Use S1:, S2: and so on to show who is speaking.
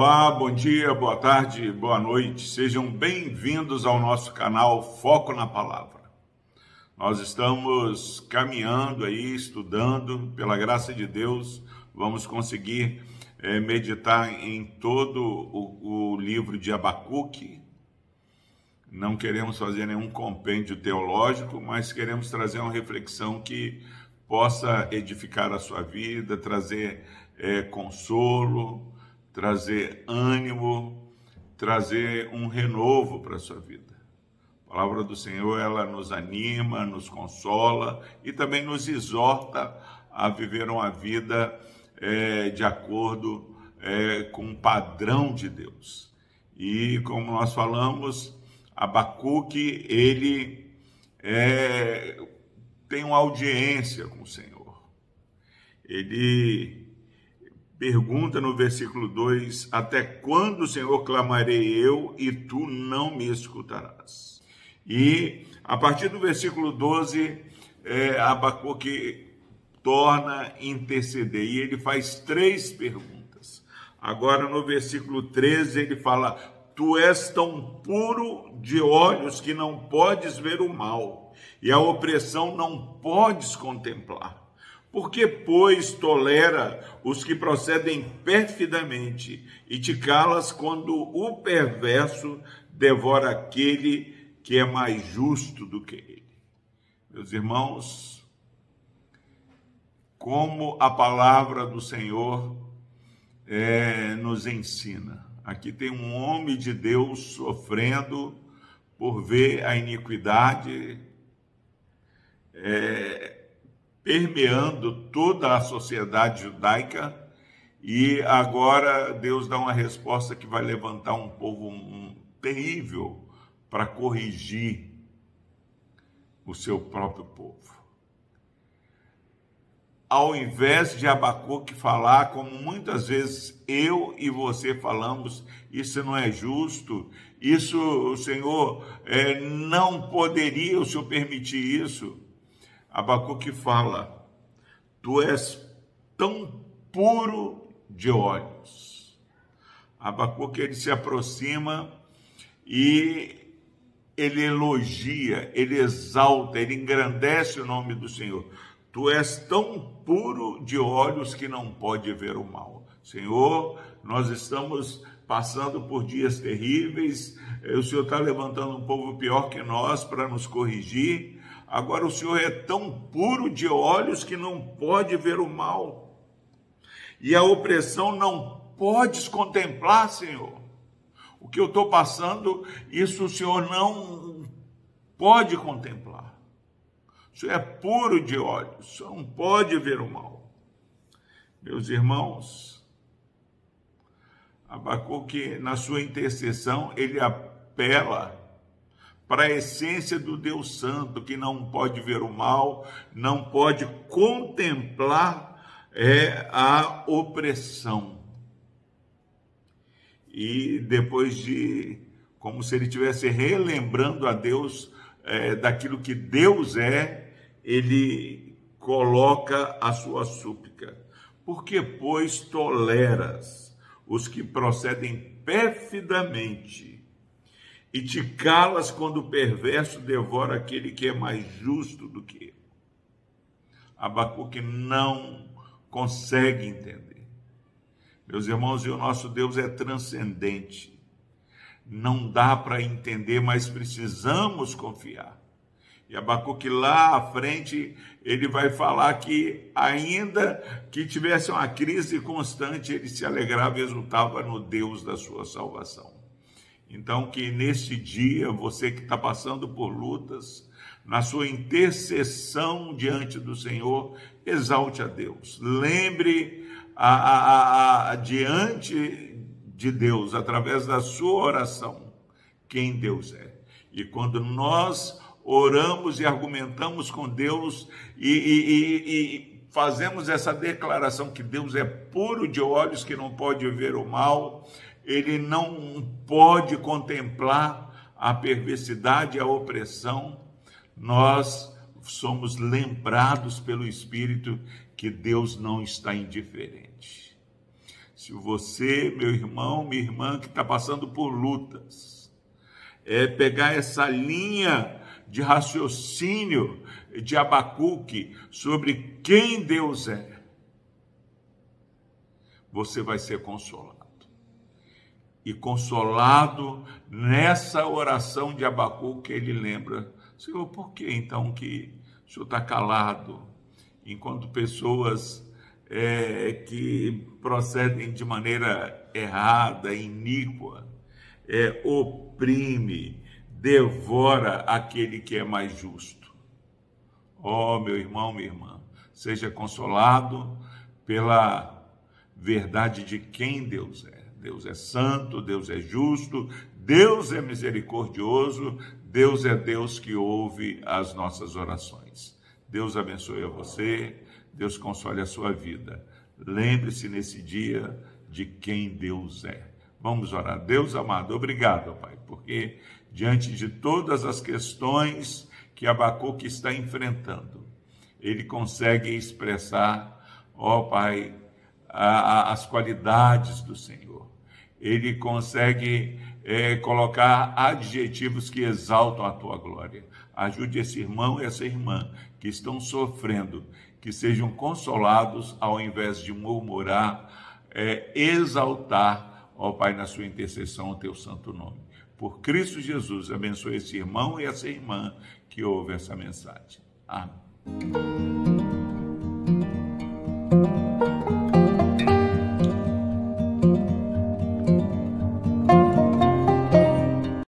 S1: Olá, bom dia, boa tarde, boa noite. Sejam bem-vindos ao nosso canal Foco na Palavra. Nós estamos caminhando aí, estudando, pela graça de Deus, vamos conseguir é, meditar em todo o, o livro de Abacuque. Não queremos fazer nenhum compêndio teológico, mas queremos trazer uma reflexão que possa edificar a sua vida, trazer é, consolo, trazer ânimo, trazer um renovo para a sua vida. A palavra do Senhor, ela nos anima, nos consola e também nos exorta a viver uma vida é, de acordo é, com o padrão de Deus. E como nós falamos, Abacuque, ele é, tem uma audiência com o Senhor. Ele pergunta no versículo 2: Até quando, Senhor, clamarei eu e tu não me escutarás? E a partir do versículo 12, é, Abacuque torna interceder e ele faz três perguntas. Agora no versículo 13 ele fala: Tu és tão puro de olhos que não podes ver o mal, e a opressão não podes contemplar. Por que, pois, tolera os que procedem perfidamente e te calas quando o perverso devora aquele que é mais justo do que ele? Meus irmãos, como a palavra do Senhor é, nos ensina. Aqui tem um homem de Deus sofrendo por ver a iniquidade. É, permeando toda a sociedade judaica e agora Deus dá uma resposta que vai levantar um povo terrível para corrigir o seu próprio povo. Ao invés de Abacuque falar, como muitas vezes eu e você falamos, isso não é justo, isso o Senhor é, não poderia o Senhor permitir isso. Abacuque fala: Tu és tão puro de olhos. Abacuque ele se aproxima e ele elogia, ele exalta, ele engrandece o nome do Senhor. Tu és tão puro de olhos que não pode ver o mal. Senhor, nós estamos passando por dias terríveis, o Senhor está levantando um povo pior que nós para nos corrigir, Agora o Senhor é tão puro de olhos que não pode ver o mal. E a opressão não podes contemplar, Senhor. O que eu estou passando, isso o Senhor não pode contemplar. O Senhor é puro de olhos, o Senhor não pode ver o mal. Meus irmãos, Abacuque, na sua intercessão, ele apela para a essência do Deus Santo, que não pode ver o mal, não pode contemplar é, a opressão. E depois de, como se ele estivesse relembrando a Deus é, daquilo que Deus é, ele coloca a sua súplica. Porque, pois, toleras os que procedem perfidamente e te calas quando o perverso devora aquele que é mais justo do que ele. Abacuque não consegue entender. Meus irmãos, e o nosso Deus é transcendente. Não dá para entender, mas precisamos confiar. E Abacuque lá à frente, ele vai falar que ainda que tivesse uma crise constante, ele se alegrava e exultava no Deus da sua salvação. Então, que nesse dia, você que está passando por lutas, na sua intercessão diante do Senhor, exalte a Deus. Lembre a, a, a, diante de Deus, através da sua oração, quem Deus é. E quando nós oramos e argumentamos com Deus e, e, e, e fazemos essa declaração que Deus é puro de olhos, que não pode ver o mal, ele não pode contemplar a perversidade, a opressão, nós somos lembrados pelo Espírito que Deus não está indiferente. Se você, meu irmão, minha irmã, que está passando por lutas, é pegar essa linha de raciocínio de Abacuque sobre quem Deus é, você vai ser consolado. E consolado nessa oração de Abacuque, ele lembra: Senhor, por que então que o Senhor está calado? Enquanto pessoas é, que procedem de maneira errada, iníqua, é, oprime, devora aquele que é mais justo. Oh, meu irmão, minha irmã, seja consolado pela verdade de quem Deus é. Deus é santo, Deus é justo, Deus é misericordioso, Deus é Deus que ouve as nossas orações. Deus abençoe a você, Deus console a sua vida. Lembre-se nesse dia de quem Deus é. Vamos orar. Deus amado, obrigado, Pai, porque diante de todas as questões que Abacuque está enfrentando, ele consegue expressar, ó Pai, a, as qualidades do Senhor. Ele consegue é, colocar adjetivos que exaltam a tua glória. Ajude esse irmão e essa irmã que estão sofrendo, que sejam consolados ao invés de murmurar, é, exaltar, ó Pai, na sua intercessão, o teu santo nome. Por Cristo Jesus, abençoe esse irmão e essa irmã que ouve essa mensagem. Amém.